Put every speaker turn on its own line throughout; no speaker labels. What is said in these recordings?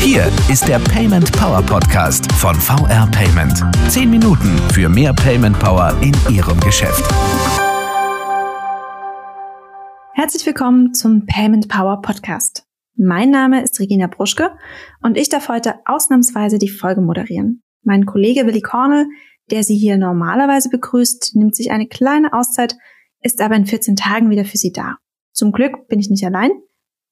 Hier ist der Payment Power Podcast von VR Payment. Zehn Minuten für mehr Payment Power in Ihrem Geschäft.
Herzlich willkommen zum Payment Power Podcast. Mein Name ist Regina Bruschke und ich darf heute ausnahmsweise die Folge moderieren. Mein Kollege Willi Kornel, der Sie hier normalerweise begrüßt, nimmt sich eine kleine Auszeit, ist aber in 14 Tagen wieder für Sie da. Zum Glück bin ich nicht allein.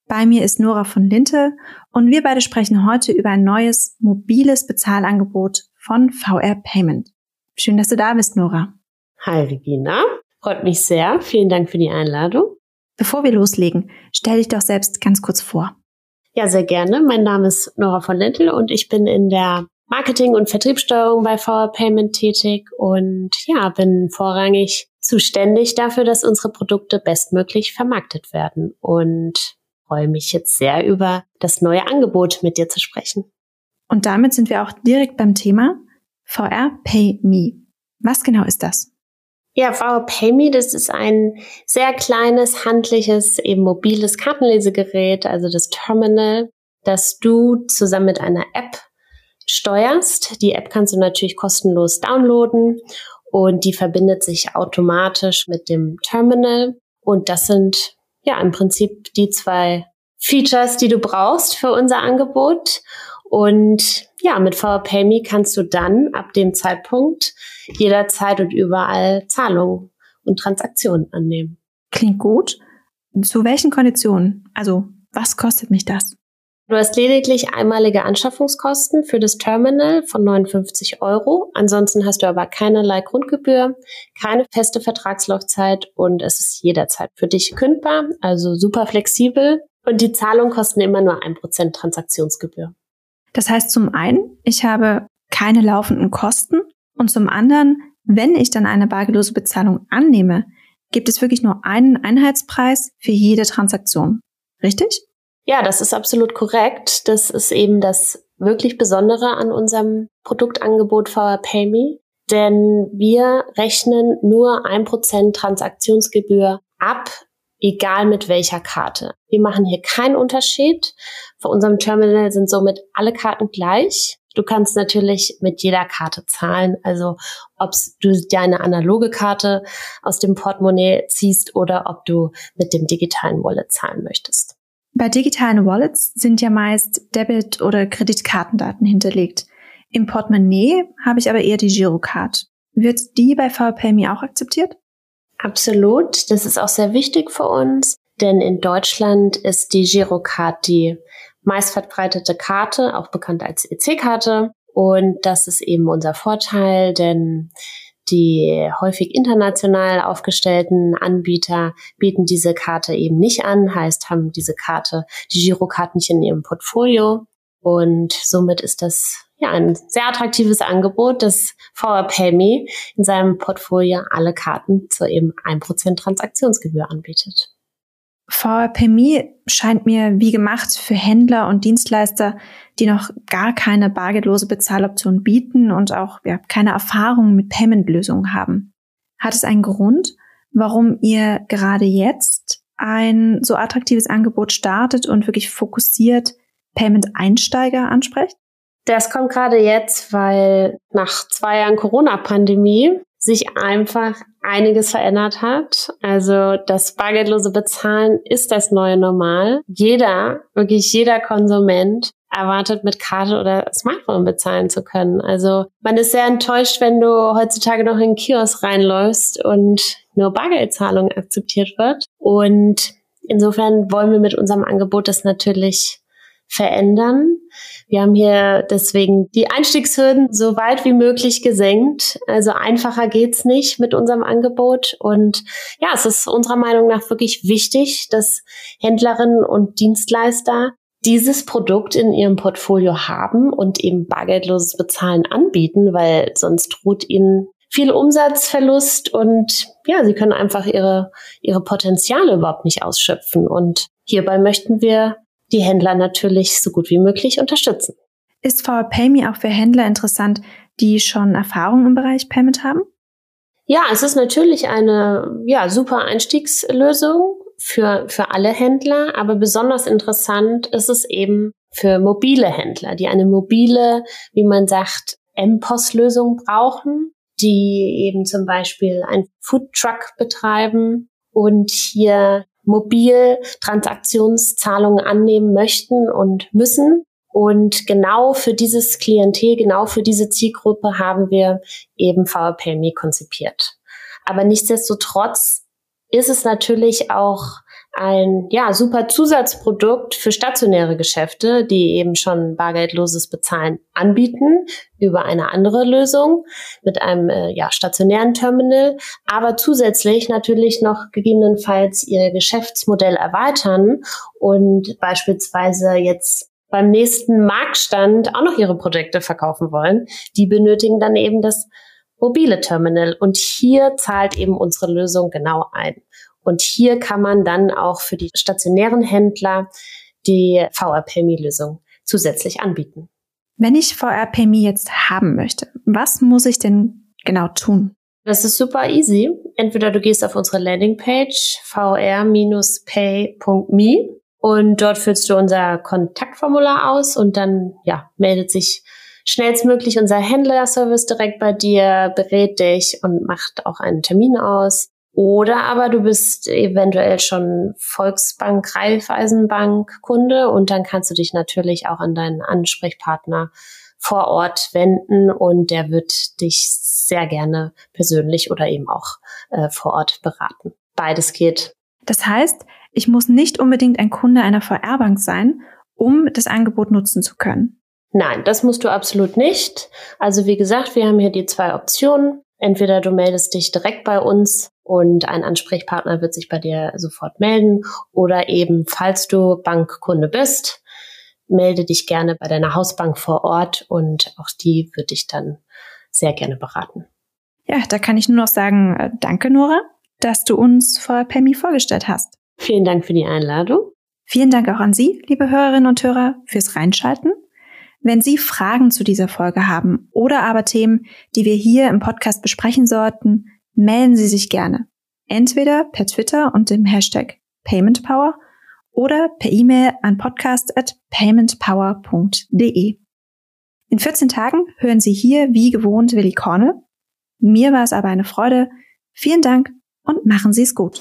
Bei mir ist Nora von Linte und wir beide sprechen heute über ein neues mobiles Bezahlangebot von VR Payment. Schön, dass du da bist, Nora.
Hi, Regina. Freut mich sehr. Vielen Dank für die Einladung.
Bevor wir loslegen, stell dich doch selbst ganz kurz vor.
Ja, sehr gerne. Mein Name ist Nora von Lintel und ich bin in der Marketing- und Vertriebssteuerung bei VR Payment tätig und ja, bin vorrangig zuständig dafür, dass unsere Produkte bestmöglich vermarktet werden. Und freue mich jetzt sehr über das neue Angebot mit dir zu sprechen.
Und damit sind wir auch direkt beim Thema VR Pay Me. Was genau ist das?
Ja, VR Pay Me, das ist ein sehr kleines, handliches, eben mobiles Kartenlesegerät, also das Terminal, das du zusammen mit einer App steuerst. Die App kannst du natürlich kostenlos downloaden und die verbindet sich automatisch mit dem Terminal. Und das sind ja im Prinzip die zwei Features, die du brauchst für unser Angebot. Und ja, mit VPayMe kannst du dann ab dem Zeitpunkt jederzeit und überall Zahlungen und Transaktionen annehmen.
Klingt gut. Zu welchen Konditionen? Also, was kostet mich das?
Du hast lediglich einmalige Anschaffungskosten für das Terminal von 59 Euro. Ansonsten hast du aber keinerlei Grundgebühr, keine feste Vertragslaufzeit und es ist jederzeit für dich kündbar, also super flexibel. Und die Zahlungen kosten immer nur ein Prozent Transaktionsgebühr.
Das heißt zum einen, ich habe keine laufenden Kosten und zum anderen, wenn ich dann eine bargelose Bezahlung annehme, gibt es wirklich nur einen Einheitspreis für jede Transaktion. Richtig?
Ja, das ist absolut korrekt. Das ist eben das wirklich Besondere an unserem Produktangebot VR PayMe, denn wir rechnen nur ein Prozent Transaktionsgebühr ab, egal mit welcher Karte. Wir machen hier keinen Unterschied. Für unserem Terminal sind somit alle Karten gleich. Du kannst natürlich mit jeder Karte zahlen, also ob du deine analoge Karte aus dem Portemonnaie ziehst oder ob du mit dem digitalen Wallet zahlen möchtest.
Bei digitalen Wallets sind ja meist Debit- oder Kreditkartendaten hinterlegt. Im Portemonnaie habe ich aber eher die Girocard. Wird die bei VPayMe auch akzeptiert?
Absolut. Das ist auch sehr wichtig für uns, denn in Deutschland ist die Girocard die meistverbreitete Karte, auch bekannt als EC-Karte. Und das ist eben unser Vorteil, denn die häufig international aufgestellten Anbieter bieten diese Karte eben nicht an, heißt haben diese Karte, die Girocard nicht in ihrem Portfolio. Und somit ist das ja ein sehr attraktives Angebot, dass VR PayMe in seinem Portfolio alle Karten zur eben 1% Transaktionsgebühr anbietet.
VPMI scheint mir wie gemacht für Händler und Dienstleister, die noch gar keine bargeldlose Bezahloption bieten und auch ja, keine Erfahrung mit Payment-Lösungen haben. Hat es einen Grund, warum ihr gerade jetzt ein so attraktives Angebot startet und wirklich fokussiert Payment-Einsteiger ansprecht?
Das kommt gerade jetzt, weil nach zwei Jahren Corona-Pandemie sich einfach einiges verändert hat. Also das bargeldlose Bezahlen ist das neue Normal. Jeder, wirklich jeder Konsument erwartet mit Karte oder Smartphone bezahlen zu können. Also man ist sehr enttäuscht, wenn du heutzutage noch in den Kiosk reinläufst und nur Bargeldzahlung akzeptiert wird. Und insofern wollen wir mit unserem Angebot das natürlich verändern. Wir haben hier deswegen die Einstiegshürden so weit wie möglich gesenkt. Also einfacher geht's nicht mit unserem Angebot. Und ja, es ist unserer Meinung nach wirklich wichtig, dass Händlerinnen und Dienstleister dieses Produkt in ihrem Portfolio haben und eben bargeldloses Bezahlen anbieten, weil sonst droht ihnen viel Umsatzverlust und ja, sie können einfach ihre, ihre Potenziale überhaupt nicht ausschöpfen. Und hierbei möchten wir die Händler natürlich so gut wie möglich unterstützen.
Ist VPayMe auch für Händler interessant, die schon Erfahrung im Bereich Payment haben?
Ja, es ist natürlich eine ja, super Einstiegslösung. für, für alle Händler, aber besonders interessant ist es eben für mobile Händler, die eine mobile, wie man sagt, M-Post-Lösung brauchen, die eben zum Beispiel ein Foodtruck betreiben und hier mobil Transaktionszahlungen annehmen möchten und müssen. Und genau für dieses Klientel, genau für diese Zielgruppe haben wir eben VRPayMe konzipiert. Aber nichtsdestotrotz ist es natürlich auch ein ja, super Zusatzprodukt für stationäre Geschäfte, die eben schon bargeldloses Bezahlen anbieten über eine andere Lösung mit einem äh, ja, stationären Terminal, aber zusätzlich natürlich noch gegebenenfalls ihr Geschäftsmodell erweitern und beispielsweise jetzt beim nächsten Marktstand auch noch ihre Produkte verkaufen wollen. Die benötigen dann eben das mobile Terminal und hier zahlt eben unsere Lösung genau ein. Und hier kann man dann auch für die stationären Händler die VR-PayMe-Lösung zusätzlich anbieten.
Wenn ich VR-PayMe jetzt haben möchte, was muss ich denn genau tun?
Das ist super easy. Entweder du gehst auf unsere Landingpage vr-pay.me und dort füllst du unser Kontaktformular aus und dann ja, meldet sich schnellstmöglich unser Händlerservice direkt bei dir, berät dich und macht auch einen Termin aus. Oder aber du bist eventuell schon Volksbank, Raiffeisenbank Kunde und dann kannst du dich natürlich auch an deinen Ansprechpartner vor Ort wenden und der wird dich sehr gerne persönlich oder eben auch äh, vor Ort beraten. Beides geht.
Das heißt, ich muss nicht unbedingt ein Kunde einer VR-Bank sein, um das Angebot nutzen zu können.
Nein, das musst du absolut nicht. Also wie gesagt, wir haben hier die zwei Optionen. Entweder du meldest dich direkt bei uns und ein Ansprechpartner wird sich bei dir sofort melden oder eben, falls du Bankkunde bist, melde dich gerne bei deiner Hausbank vor Ort und auch die wird dich dann sehr gerne beraten.
Ja, da kann ich nur noch sagen, äh, danke Nora, dass du uns vor Pemi vorgestellt hast.
Vielen Dank für die Einladung.
Vielen Dank auch an Sie, liebe Hörerinnen und Hörer, fürs Reinschalten. Wenn Sie Fragen zu dieser Folge haben oder aber Themen, die wir hier im Podcast besprechen sollten, melden Sie sich gerne. Entweder per Twitter und dem Hashtag PaymentPower oder per E-Mail an podcast@paymentpower.de. In 14 Tagen hören Sie hier wie gewohnt Willi Korne. Mir war es aber eine Freude. Vielen Dank und machen Sie es gut.